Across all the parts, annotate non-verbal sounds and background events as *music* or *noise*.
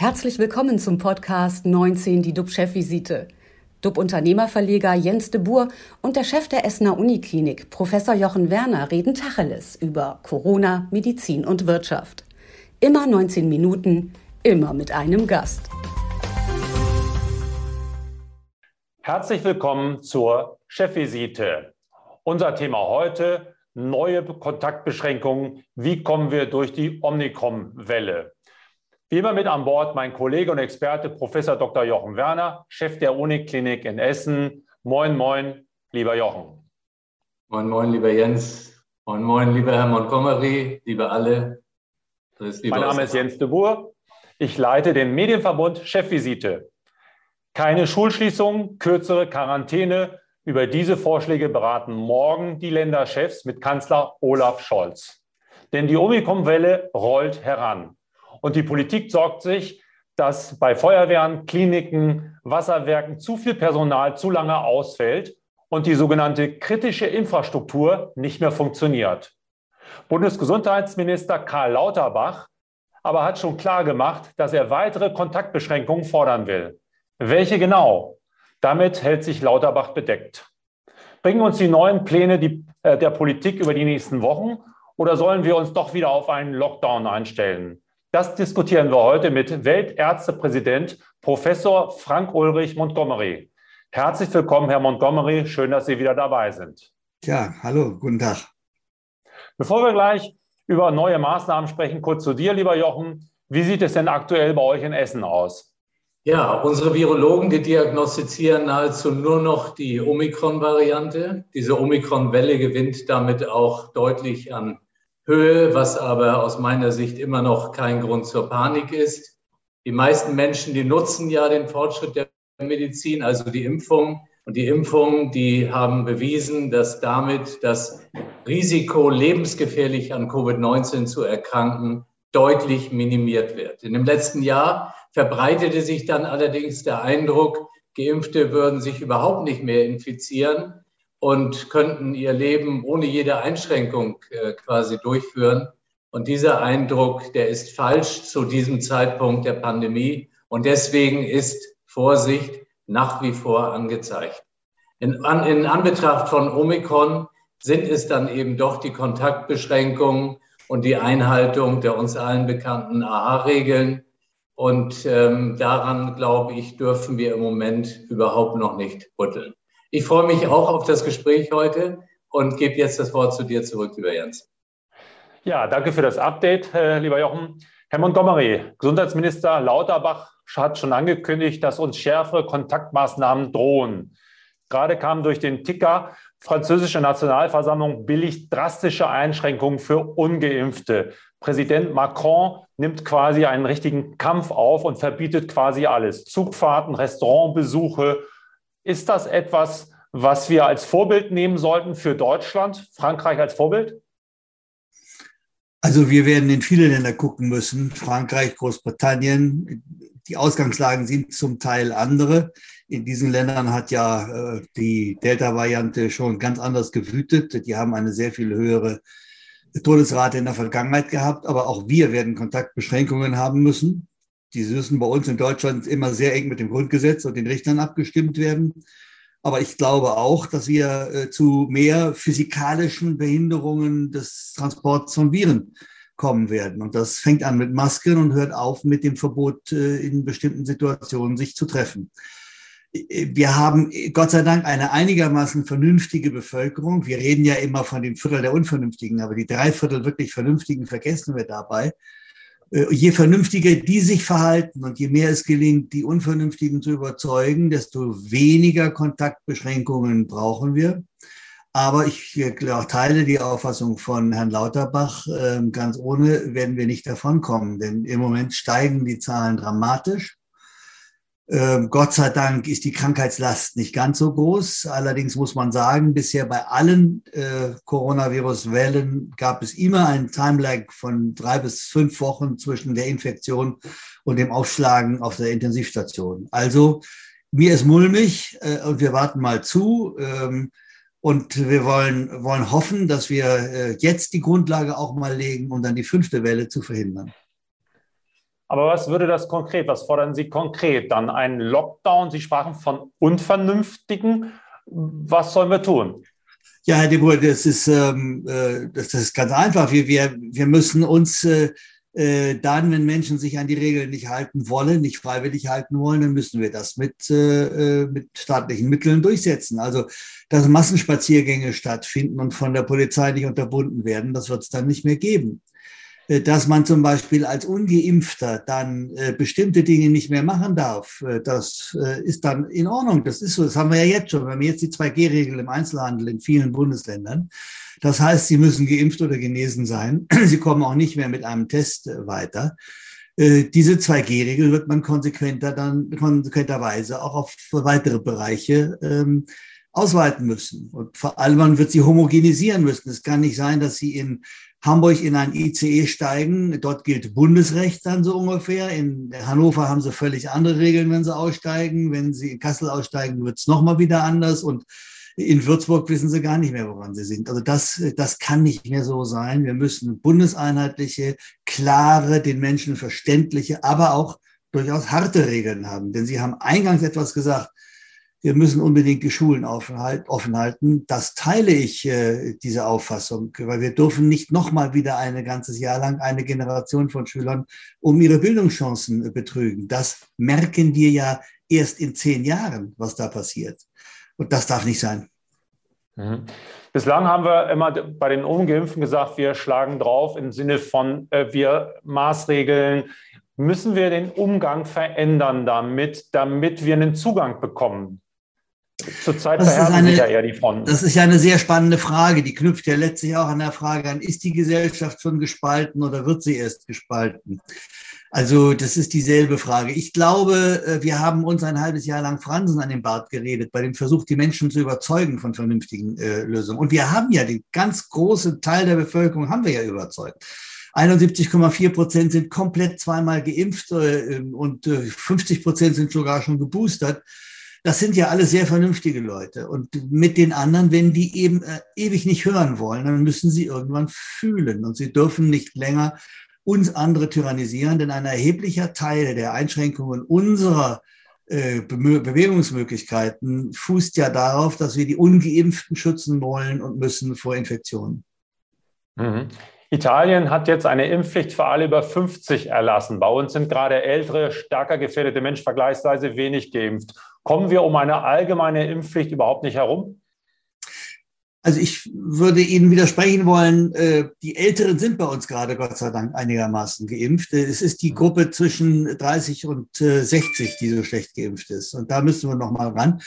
Herzlich willkommen zum Podcast 19, die DUB-Chefvisite. DUB-Unternehmerverleger Jens de Boer und der Chef der Essener Uniklinik, Professor Jochen Werner, reden Tacheles über Corona, Medizin und Wirtschaft. Immer 19 Minuten, immer mit einem Gast. Herzlich willkommen zur Chefvisite. Unser Thema heute, neue Kontaktbeschränkungen. Wie kommen wir durch die Omikron-Welle? Wie immer mit an Bord mein Kollege und Experte Professor Dr. Jochen Werner, Chef der Uniklinik in Essen. Moin, moin, lieber Jochen. Moin, moin, lieber Jens. Moin, moin, lieber Herr Montgomery, liebe alle. mein Name ist Jens de Boer. Ich leite den Medienverbund Chefvisite. Keine Schulschließung, kürzere Quarantäne. Über diese Vorschläge beraten morgen die Länderchefs mit Kanzler Olaf Scholz. Denn die Omikron-Welle rollt heran. Und die Politik sorgt sich, dass bei Feuerwehren, Kliniken, Wasserwerken zu viel Personal zu lange ausfällt und die sogenannte kritische Infrastruktur nicht mehr funktioniert. Bundesgesundheitsminister Karl Lauterbach aber hat schon klar gemacht, dass er weitere Kontaktbeschränkungen fordern will. Welche genau? Damit hält sich Lauterbach bedeckt. Bringen uns die neuen Pläne die, äh, der Politik über die nächsten Wochen oder sollen wir uns doch wieder auf einen Lockdown einstellen? Das diskutieren wir heute mit Weltärztepräsident Professor Frank Ulrich Montgomery. Herzlich willkommen, Herr Montgomery. Schön, dass Sie wieder dabei sind. Ja, hallo, guten Tag. Bevor wir gleich über neue Maßnahmen sprechen, kurz zu dir, lieber Jochen. Wie sieht es denn aktuell bei euch in Essen aus? Ja, unsere Virologen, die diagnostizieren nahezu nur noch die Omikron-Variante. Diese Omikron-Welle gewinnt damit auch deutlich an Höhe, was aber aus meiner Sicht immer noch kein Grund zur Panik ist. Die meisten Menschen, die nutzen ja den Fortschritt der Medizin, also die Impfung. Und die Impfungen, die haben bewiesen, dass damit das Risiko, lebensgefährlich an Covid-19 zu erkranken, deutlich minimiert wird. In dem letzten Jahr verbreitete sich dann allerdings der Eindruck, Geimpfte würden sich überhaupt nicht mehr infizieren und könnten ihr Leben ohne jede Einschränkung äh, quasi durchführen. Und dieser Eindruck, der ist falsch zu diesem Zeitpunkt der Pandemie. Und deswegen ist Vorsicht nach wie vor angezeigt. In, an, in Anbetracht von Omikron sind es dann eben doch die Kontaktbeschränkungen und die Einhaltung der uns allen bekannten AHA-Regeln. Und ähm, daran, glaube ich, dürfen wir im Moment überhaupt noch nicht rütteln. Ich freue mich auch auf das Gespräch heute und gebe jetzt das Wort zu dir zurück, lieber Jens. Ja, danke für das Update, äh, lieber Jochen. Herr Montgomery, Gesundheitsminister Lauterbach hat schon angekündigt, dass uns schärfere Kontaktmaßnahmen drohen. Gerade kam durch den Ticker, französische Nationalversammlung billigt drastische Einschränkungen für ungeimpfte. Präsident Macron nimmt quasi einen richtigen Kampf auf und verbietet quasi alles. Zugfahrten, Restaurantbesuche, ist das etwas, was wir als Vorbild nehmen sollten für Deutschland, Frankreich als Vorbild? Also wir werden in viele Länder gucken müssen, Frankreich, Großbritannien. Die Ausgangslagen sind zum Teil andere. In diesen Ländern hat ja äh, die Delta-Variante schon ganz anders gewütet. Die haben eine sehr viel höhere Todesrate in der Vergangenheit gehabt. Aber auch wir werden Kontaktbeschränkungen haben müssen die müssen bei uns in Deutschland immer sehr eng mit dem Grundgesetz und den Richtern abgestimmt werden. Aber ich glaube auch, dass wir äh, zu mehr physikalischen Behinderungen des Transports von Viren kommen werden. Und das fängt an mit Masken und hört auf mit dem Verbot, äh, in bestimmten Situationen sich zu treffen. Äh, wir haben Gott sei Dank eine einigermaßen vernünftige Bevölkerung. Wir reden ja immer von dem Viertel der Unvernünftigen, aber die drei Viertel wirklich Vernünftigen vergessen wir dabei. Äh, je vernünftiger die sich verhalten und je mehr es gelingt, die Unvernünftigen zu überzeugen, desto weniger Kontaktbeschränkungen brauchen wir. Aber ich äh, teile die Auffassung von Herrn Lauterbach, ähm, ganz ohne werden wir nicht davonkommen, denn im Moment steigen die Zahlen dramatisch. Ähm, Gott sei Dank ist die Krankheitslast nicht ganz so groß. Allerdings muss man sagen, bisher bei allen äh, Coronavirus-Wellen gab es immer einen Timelag von drei bis fünf Wochen zwischen der Infektion und dem Aufschlagen auf der Intensivstation. Also mir ist mulmig äh, und wir warten mal zu. Ähm, und wir wollen, wollen hoffen, dass wir äh, jetzt die Grundlage auch mal legen, um dann die fünfte Welle zu verhindern. Aber was würde das konkret, was fordern Sie konkret? Dann ein Lockdown? Sie sprachen von Unvernünftigen. Was sollen wir tun? Ja, Herr de Boer, das ist, ähm, äh, das ist ganz einfach. Wir, wir, wir müssen uns äh, äh, dann, wenn Menschen sich an die Regeln nicht halten wollen, nicht freiwillig halten wollen, dann müssen wir das mit, äh, äh, mit staatlichen Mitteln durchsetzen. Also, dass Massenspaziergänge stattfinden und von der Polizei nicht unterbunden werden, das wird es dann nicht mehr geben. Äh, dass man zum Beispiel als ungeimpfter dann äh, bestimmte Dinge nicht mehr machen darf, äh, das ist dann in Ordnung. Das ist so, das haben wir ja jetzt schon. Wir haben jetzt die 2G-Regel im Einzelhandel in vielen Bundesländern. Das heißt, sie müssen geimpft oder genesen sein. *clears throat* Sie kommen auch nicht mehr mit einem Test weiter. Diese 2G-Regel wird man konsequenter dann konsequenterweise auch auf weitere Bereiche ähm, ausweiten müssen. Und vor allem man wird sie homogenisieren müssen. Es kann nicht sein, dass sie in Hamburg in ein ICE steigen. Dort gilt Bundesrecht dann so ungefähr. In Hannover haben sie völlig andere Regeln, wenn sie aussteigen. Wenn sie in Kassel aussteigen, wird es nochmal wieder anders. Und in Würzburg wissen sie gar nicht mehr, woran sie sind. Also das, das kann nicht mehr so sein. Wir müssen bundeseinheitliche, klare, den Menschen verständliche, aber auch durchaus harte Regeln haben. Denn Sie haben eingangs etwas gesagt, wir müssen unbedingt die Schulen offen halten. Das teile ich, äh, diese Auffassung, weil wir dürfen nicht nochmal wieder ein ganzes Jahr lang eine Generation von Schülern um ihre Bildungschancen äh, betrügen. Das merken wir ja erst in zehn Jahren, was da passiert. Und das darf nicht sein. Mhm. Bislang haben wir immer bei den Ungeimpften gesagt, wir schlagen drauf im Sinne von, äh, wir Maßregeln. Müssen wir den Umgang verändern damit, damit wir einen Zugang bekommen? Zurzeit verhärten sich ja eher die Fronten. Das ist ja eine sehr spannende Frage. Die knüpft ja letztlich auch an der Frage an, ist die Gesellschaft schon gespalten oder wird sie erst gespalten? Also das ist dieselbe Frage. Ich glaube, äh, wir haben uns ein halbes Jahr lang Fransen an den Bart geredet, bei dem Versuch, die Menschen zu überzeugen von vernünftigen äh, Lösungen. Und wir haben ja den ganz großen Teil der Bevölkerung haben wir ja überzeugt. 71,4 Prozent sind komplett zweimal geimpft äh, und 50 äh, Prozent sind sogar schon geboostert das sind ja alle sehr vernünftige Leute. Und mit den anderen, wenn die eben äh, ewig nicht hören wollen, dann müssen sie irgendwann fühlen. Und sie dürfen nicht länger uns andere tyrannisieren, denn ein erheblicher Teil der Einschränkungen unserer äh, Bewegungsmöglichkeiten fußt ja darauf, dass wir die Ungeimpften schützen wollen und müssen vor Infektionen. Mhm. Italien hat jetzt eine Impfpflicht für alle über 50 erlassen. Bei uns sind gerade ältere, stärker gefährdete Menschen vergleichsweise wenig geimpft. Kommen wir um eine allgemeine Impfpflicht überhaupt nicht herum? Also ich würde Ihnen widersprechen wollen, äh, die Älteren sind bei uns gerade Gott sei Dank einigermaßen geimpft. Es ist die Gruppe zwischen 30 und 60, äh, die so schlecht geimpft ist. Und da müssen wir noch mal ran.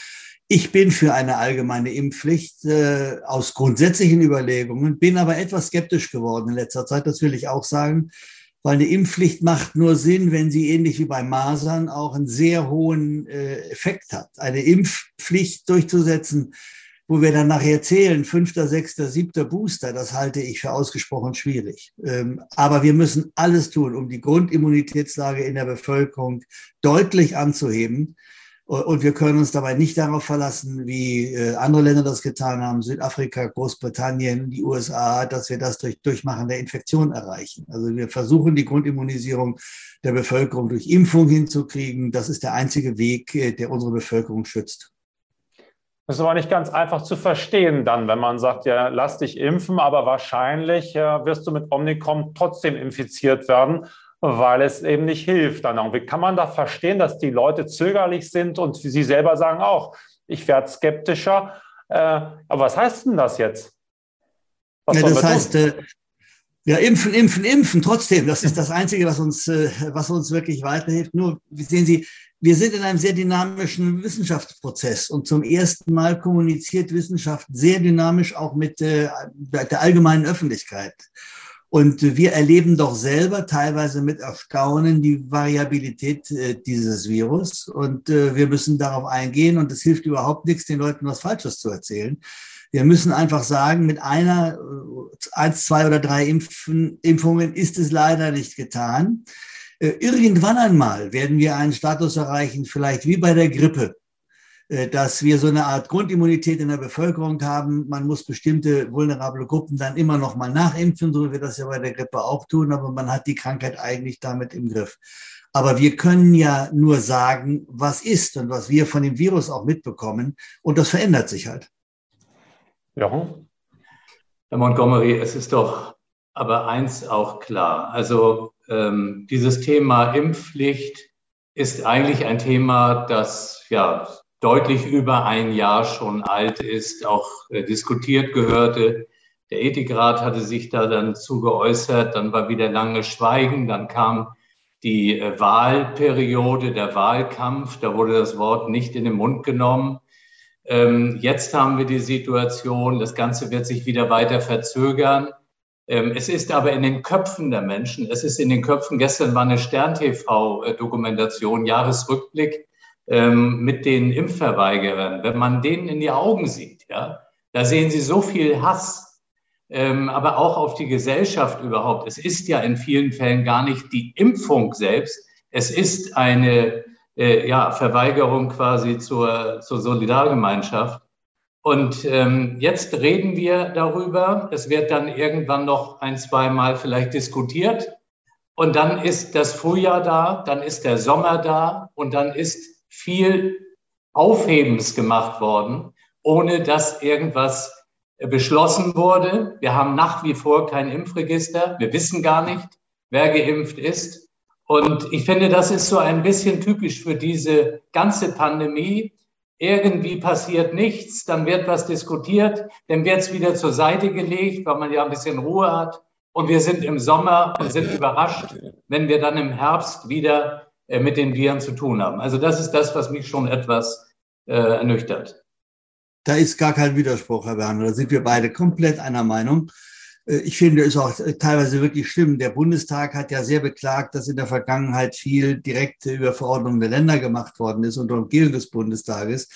Ich bin für eine allgemeine Impfpflicht äh, aus grundsätzlichen Überlegungen, bin aber etwas skeptisch geworden in letzter Zeit, das will ich auch sagen weil eine Impfpflicht macht nur Sinn, wenn sie ähnlich wie bei Masern auch einen sehr hohen äh, Effekt hat. Eine Impfpflicht durchzusetzen, wo wir dann nachher zählen, fünfter, sechster, siebter Booster, das halte ich für ausgesprochen schwierig. Ähm, aber wir müssen alles tun, um die Grundimmunitätslage in der Bevölkerung deutlich anzuheben. Und wir können uns dabei nicht darauf verlassen, wie äh, andere Länder das getan haben, Südafrika, Großbritannien, die USA, dass wir das durch Durchmachen der Infektion erreichen. Also wir versuchen die Grundimmunisierung der Bevölkerung durch Impfung hinzukriegen. Das ist der einzige Weg, äh, der unsere Bevölkerung schützt. Das ist aber nicht ganz einfach zu verstehen dann, wenn man sagt, ja, lass dich impfen, aber wahrscheinlich äh, wirst du mit Omnicom trotzdem infiziert werden weil es eben nicht hilft dann auch. Wie kann man da verstehen, dass die Leute zögerlich sind und sie selber sagen auch, ich werde skeptischer. Äh, aber was heißt denn das jetzt? Ja, das heißt, äh, ja, impfen, impfen, impfen, trotzdem. Das ist das Einzige, was uns, äh, was uns wirklich weiterhilft. Nur, sehen Sie, wir sind in einem sehr dynamischen Wissenschaftsprozess und zum ersten Mal kommuniziert Wissenschaft sehr dynamisch auch mit äh, der allgemeinen Öffentlichkeit. Und wir erleben doch selber teilweise mit Erstaunen die Variabilität äh, dieses Virus. Und äh, wir müssen darauf eingehen. Und es hilft überhaupt nichts, den Leuten was Falsches zu erzählen. Wir müssen einfach sagen, mit einer, äh, eins, zwei oder drei Impfen, Impfungen ist es leider nicht getan. Irgendwann einmal werden wir einen Status erreichen, vielleicht wie bei der Grippe, dass wir so eine Art Grundimmunität in der Bevölkerung haben. Man muss bestimmte vulnerable Gruppen dann immer noch mal nachimpfen, so wie wir das ja bei der Grippe auch tun, aber man hat die Krankheit eigentlich damit im Griff. Aber wir können ja nur sagen, was ist und was wir von dem Virus auch mitbekommen. Und das verändert sich halt. Ja. Herr Montgomery, es ist doch aber eins auch klar. Also ähm, dieses Thema Impfpflicht ist eigentlich ein Thema, das ja deutlich über ein Jahr schon alt ist, auch äh, diskutiert gehörte. Der Ethikrat hatte sich da dann zu geäußert, dann war wieder lange Schweigen, dann kam die äh, Wahlperiode, der Wahlkampf, da wurde das Wort nicht in den Mund genommen. Ähm, jetzt haben wir die Situation, das Ganze wird sich wieder weiter verzögern. Ähm, es ist aber in den Köpfen der Menschen, es ist in den Köpfen, gestern war eine Stern-TV-Dokumentation, Jahresrückblick ähm, mit den Impfverweigerern. Wenn man denen in die Augen sieht, ja, da sehen sie so viel Hass, ähm, aber auch auf die Gesellschaft überhaupt. Es ist ja in vielen Fällen gar nicht die Impfung selbst, es ist eine äh, ja, Verweigerung quasi zur, zur Solidargemeinschaft. Und ähm, jetzt reden wir darüber. Es wird dann irgendwann noch ein, zweimal vielleicht diskutiert. Und dann ist das Frühjahr da, dann ist der Sommer da und dann ist viel Aufhebens gemacht worden, ohne dass irgendwas beschlossen wurde. Wir haben nach wie vor kein Impfregister. Wir wissen gar nicht, wer geimpft ist. Und ich finde, das ist so ein bisschen typisch für diese ganze Pandemie. Irgendwie passiert nichts, dann wird was diskutiert, dann wird es wieder zur Seite gelegt, weil man ja ein bisschen Ruhe hat. Und wir sind im Sommer und sind überrascht, wenn wir dann im Herbst wieder mit den Viren zu tun haben. Also das ist das, was mich schon etwas äh, ernüchtert. Da ist gar kein Widerspruch, Herr Werner. Da sind wir beide komplett einer Meinung. Äh, ich finde es auch teilweise wirklich schlimm. Der Bundestag hat ja sehr beklagt, dass in der Vergangenheit viel direkte Überverordnung der Länder gemacht worden ist unter Umgehung des Bundestages.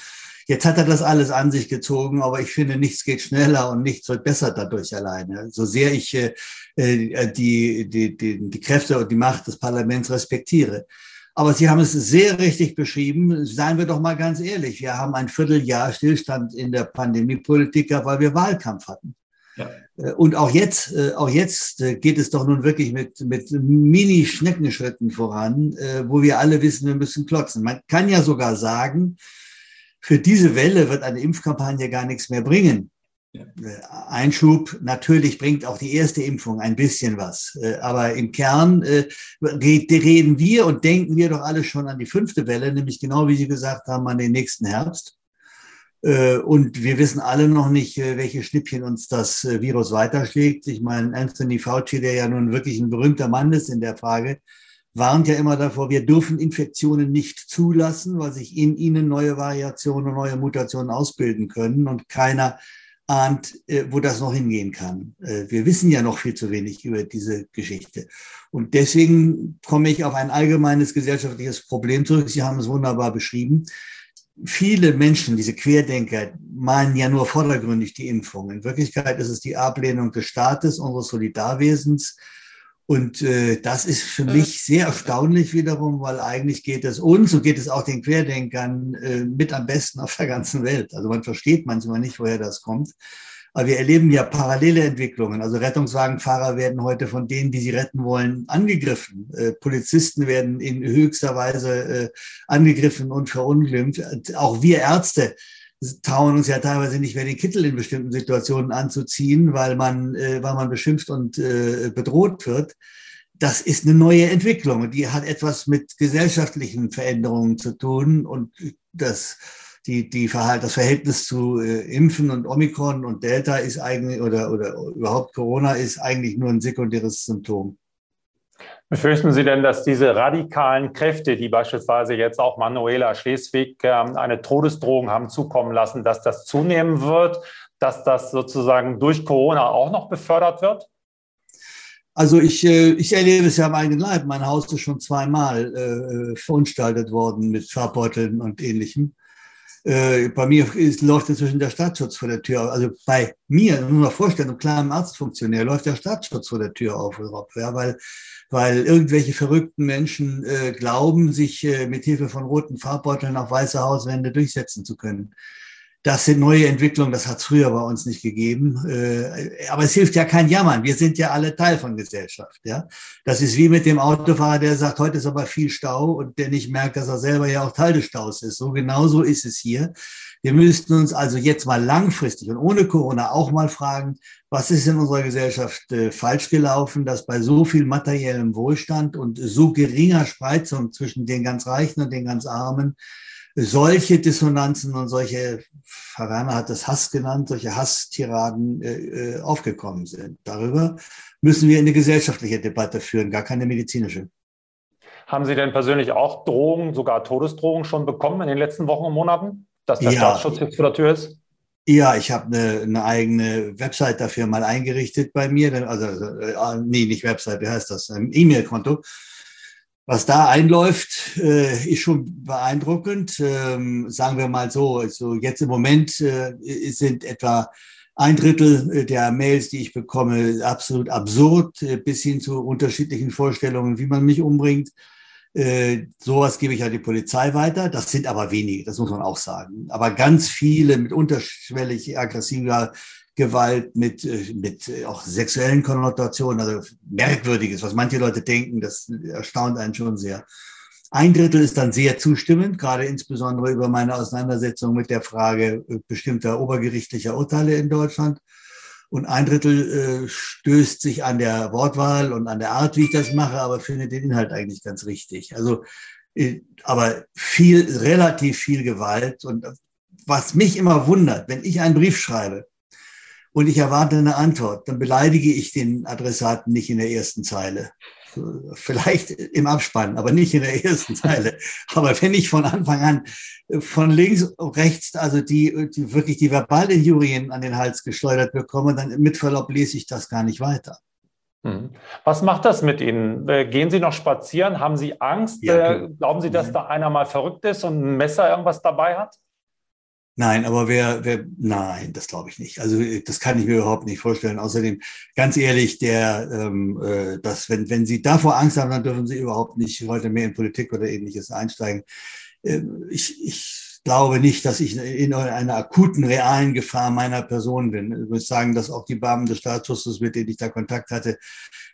Jetzt hat er das alles an sich gezogen, aber ich finde, nichts geht schneller und nichts wird besser dadurch alleine. So sehr ich äh, äh die, die, die, die Kräfte und die Macht des Parlaments respektiere. Aber Sie haben es sehr richtig beschrieben. Seien wir doch mal ganz ehrlich. Wir haben ein Vierteljahr Stillstand in der Pandemiepolitik, weil wir Wahlkampf hatten. Ja. Äh, und auch jetzt, äh, auch jetzt äh, geht es doch nun wirklich mit, mit Mini-Schneckenschritten voran, wo wir alle wissen, wir müssen klotzen. Man kann ja sogar sagen, für diese Welle wird eine Impfkampagne gar nichts mehr bringen. Einschub, natürlich bringt auch die erste Impfung ein bisschen was. Äh, aber im Kern äh, reden wir und denken wir doch alle schon an die fünfte Welle, nämlich genau wie Sie gesagt haben, an den nächsten Herbst. Äh, und wir wissen alle noch nicht, welche Schnippchen uns das Virus weiterschlägt. Ich meine, Anthony Fauci, der ja nun wirklich ein berühmter Mann ist in der Frage, warnt ja immer davor, wir dürfen Infektionen nicht zulassen, weil sich in ihnen neue Variationen und neue Mutationen ausbilden können und keiner ahnt, äh, wo das noch hingehen kann. Äh, wir wissen ja noch viel zu wenig über diese Geschichte. Und deswegen komme ich auf ein allgemeines gesellschaftliches Problem zurück. Sie haben es wunderbar beschrieben. Viele Menschen, diese Querdenker, meinen ja nur vordergründig die Impfung. In Wirklichkeit ist es die Ablehnung des Staates, unseres Solidarwesens, und äh, das ist für mich sehr erstaunlich wiederum, weil eigentlich geht es uns und geht es auch den Querdenkern äh, mit am besten auf der ganzen Welt. Also man versteht manchmal nicht, woher das kommt. Aber wir erleben ja parallele Entwicklungen. Also Rettungswagenfahrer werden heute von denen, die sie retten wollen, angegriffen. Äh, Polizisten werden in höchster Weise äh, angegriffen und verunglimpft. Auch wir Ärzte trauen uns ja teilweise nicht mehr den Kittel in bestimmten Situationen anzuziehen, weil man, äh, weil man beschimpft und äh, bedroht wird. Das ist eine neue Entwicklung die hat etwas mit gesellschaftlichen Veränderungen zu tun und das, die, die Verhalt, das Verhältnis zu äh, Impfen und Omikron und Delta ist eigentlich oder, oder überhaupt Corona ist eigentlich nur ein sekundäres Symptom. Befürchten Sie denn, dass diese radikalen Kräfte, die beispielsweise jetzt auch Manuela Schleswig ähm, eine Todesdrohung haben zukommen lassen, dass das zunehmen wird, dass das sozusagen durch Corona auch noch befördert wird? Also ich, äh, ich erlebe es ja am eigenen Leib. Mein Haus ist schon zweimal äh, verunstaltet worden mit Farbbeuteln und ähnlichem. Äh, bei mir ist, läuft inzwischen der Staatsschutz vor der Tür. Also bei mir, muss man vorstellen, einem kleinen Arztfunktionär läuft der Staatsschutz vor der Tür auf, ja, weil, weil irgendwelche verrückten Menschen äh, glauben, sich äh, mit Hilfe von roten Farbbeuteln auf weiße Hauswände durchsetzen zu können. Das sind neue Entwicklungen, das hat es früher bei uns nicht gegeben. Äh, aber es hilft ja kein Jammern. Wir sind ja alle Teil von Gesellschaft. Ja? Das ist wie mit dem Autofahrer, der sagt, heute ist aber viel Stau und der nicht merkt, dass er selber ja auch Teil des Staus ist. So genauso ist es hier. Wir müssten uns also jetzt mal langfristig und ohne Corona auch mal fragen, was ist in unserer Gesellschaft äh, falsch gelaufen, dass bei so viel materiellem Wohlstand und so geringer Spreizung zwischen den ganz Reichen und den ganz Armen solche Dissonanzen und solche, Herr Werner hat das Hass genannt, solche Hasstiraden äh, äh, aufgekommen sind. Darüber müssen wir eine gesellschaftliche Debatte führen, gar keine medizinische. Haben Sie denn persönlich auch Drohungen, sogar Todesdrohungen schon bekommen in den letzten Wochen und Monaten, dass der ja. Staatsschutz jetzt vor der Tür ist? Ja, ich habe eine, eine eigene Website dafür mal eingerichtet bei mir. Also, äh, nee, nicht Website, wie heißt das? Ein E-Mail-Konto was da einläuft, äh, ist schon beeindruckend. Ähm, sagen wir mal so, also jetzt im Moment äh, sind etwa ein Drittel äh, der Mails, die ich bekomme, absolut absurd, äh, bis hin zu unterschiedlichen Vorstellungen, wie man mich umbringt. Äh, sowas gebe ich an die Polizei weiter. Das sind aber wenige, das muss man auch sagen. Aber ganz viele mit unterschwellig aggressiver Gewalt, mit, äh, mit äh, auch sexuellen Konnotationen, also Merkwürdiges, was manche Leute denken, das erstaunt einen schon sehr. Ein Drittel ist dann sehr zustimmend, gerade insbesondere über meine Auseinandersetzung mit der Frage äh, bestimmter obergerichtlicher Urteile in Deutschland. Und ein Drittel äh, stößt sich an der Wortwahl und an der Art, wie ich das mache, aber findet den Inhalt eigentlich ganz richtig. Also, äh, aber viel, relativ viel Gewalt. Und was mich immer wundert, wenn ich einen Brief schreibe, und ich erwarte eine Antwort, dann beleidige ich den Adressaten nicht in der ersten Zeile. Vielleicht im Abspann, aber nicht in der ersten *laughs* Zeile. Aber wenn ich von Anfang an von links rechts, also die, die wirklich die Verbalinjurien an den Hals geschleudert bekomme, dann mit Verlaub lese ich das gar nicht weiter. Hm. Was macht das mit Ihnen? Äh, gehen Sie noch spazieren? Haben Sie Angst? Ja, äh, Glauben Sie, dass da einer mal verrückt ist und ein Messer irgendwas dabei hat? Nein, aber wer, wer, nein, das glaube ich nicht. Also das kann ich mir überhaupt nicht vorstellen. Außerdem, ganz ehrlich, der, ähm, äh, dass wenn, wenn Sie davor Angst haben, dann dürfen Sie überhaupt nicht heute mehr in Politik oder ähnliches einsteigen. Äh, ich, ich glaube nicht, dass ich in einer akuten, realen Gefahr meiner Person bin. Ich muss sagen, dass auch die Beamten des Staatsschutzes, mit denen ich da Kontakt hatte,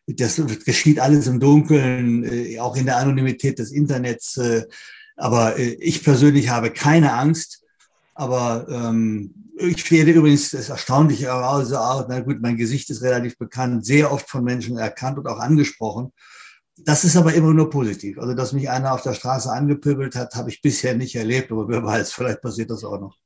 das geschieht alles im Dunkeln, äh, auch in der Anonymität des Internets. Äh, aber äh, ich persönlich habe keine Angst aber ähm, ich werde übrigens, das Erstaunliche also auch, na gut, mein Gesicht ist relativ bekannt, sehr oft von Menschen erkannt und auch angesprochen. Das ist aber immer nur positiv. Also, dass mich einer auf der Straße angepöbelt hat, habe ich bisher nicht erlebt, aber wer weiß, *laughs* vielleicht passiert das auch noch.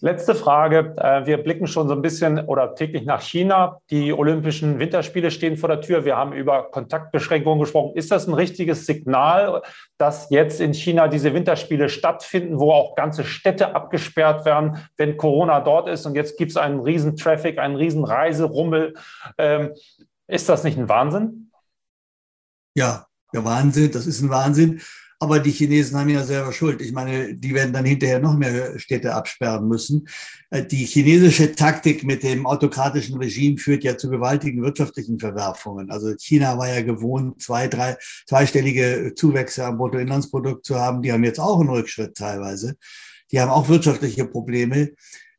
Letzte Frage. Äh, wir blicken schon so ein bisschen oder täglich nach China. Die Olympischen Winterspiele stehen vor der Tür. Wir haben über Kontaktbeschränkungen gesprochen. Ist das ein richtiges Signal, dass jetzt in China diese Winterspiele stattfinden, wo auch ganze Städte abgesperrt werden, wenn Corona dort ist? Und jetzt gibt es einen riesen Traffic, einen riesen Reiserummel. Ähm, ist das nicht ein Wahnsinn? Ja, der Wahnsinn. Das ist ein Wahnsinn. Aber die Chinesen haben ja selber Schuld. Ich meine, die werden dann hinterher noch mehr Städte absperren müssen. Äh, die chinesische Taktik mit dem autokratischen Regime führt ja zu gewaltigen wirtschaftlichen Verwerfungen. Also China war ja gewohnt, zwei, drei, zweistellige Zuwächse am Bruttoinlandsprodukt zu haben. Die haben jetzt auch einen Rückschritt teilweise. Die haben auch wirtschaftliche Probleme.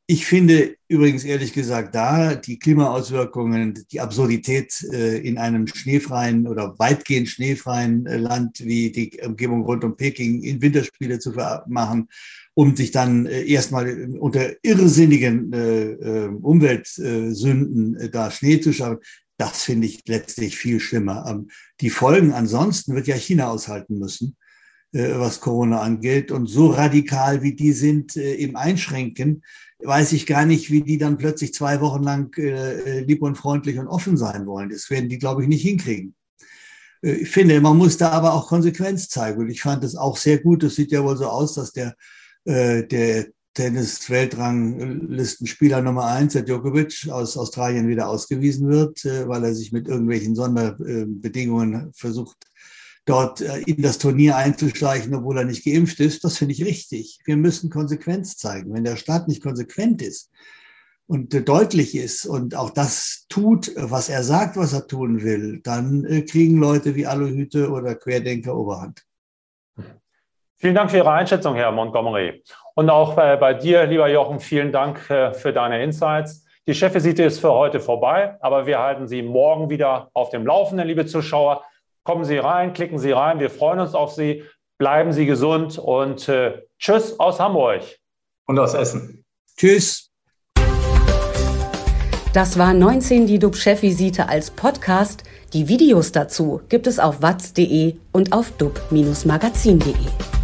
Ich finde übrigens ehrlich gesagt da die Klimaauswirkungen, die Absurdität äh, in einem schneefreien oder weitgehend schneefreien äh, Land wie die Umgebung rund um Peking in Winterspiele zu machen, um sich dann äh, erstmal unter irrsinnigen Umweltsünden da Schnee zu schaffen. Das finde ich letztlich viel schlimmer. Ähm, die Folgen ansonsten wird ja China aushalten müssen was Corona angeht. Und so radikal, wie die sind im Einschränken, weiß ich gar nicht, wie die dann plötzlich zwei Wochen lang äh, lieb und freundlich und offen sein wollen. Das werden die, glaube ich, nicht hinkriegen. Äh, ich finde, man muss da aber auch Konsequenz zeigen. Und ich fand es auch sehr gut. Es sieht ja wohl so aus, dass der, äh, der Tennis-Weltranglistenspieler Nummer eins, der Djokovic, aus Australien wieder ausgewiesen wird, äh, weil er sich mit irgendwelchen Sonderbedingungen versucht dort äh, in das Turnier einzuschleichen, obwohl er nicht geimpft ist, das finde ich richtig. Wir müssen Konsequenz zeigen. Wenn der Staat nicht konsequent ist und äh, deutlich ist und auch das tut, was er sagt, was er tun will, dann äh, kriegen Leute wie Aluhüte oder Querdenker Oberhand. Vielen Dank für Ihre Einschätzung, Herr Montgomery. Und auch bei, bei dir, lieber Jochen, vielen Dank für deine Insights. Die Chefvisite ist für heute vorbei, aber wir halten Sie morgen wieder auf dem Laufenden, liebe Zuschauer. Kommen Sie rein, klicken Sie rein. Wir freuen uns auf Sie. Bleiben Sie gesund und äh, Tschüss aus Hamburg. Und aus Essen. Tschüss. Das war 19 die DUB-Chefvisite als Podcast. Die Videos dazu gibt es auf watz.de und auf dub-magazin.de.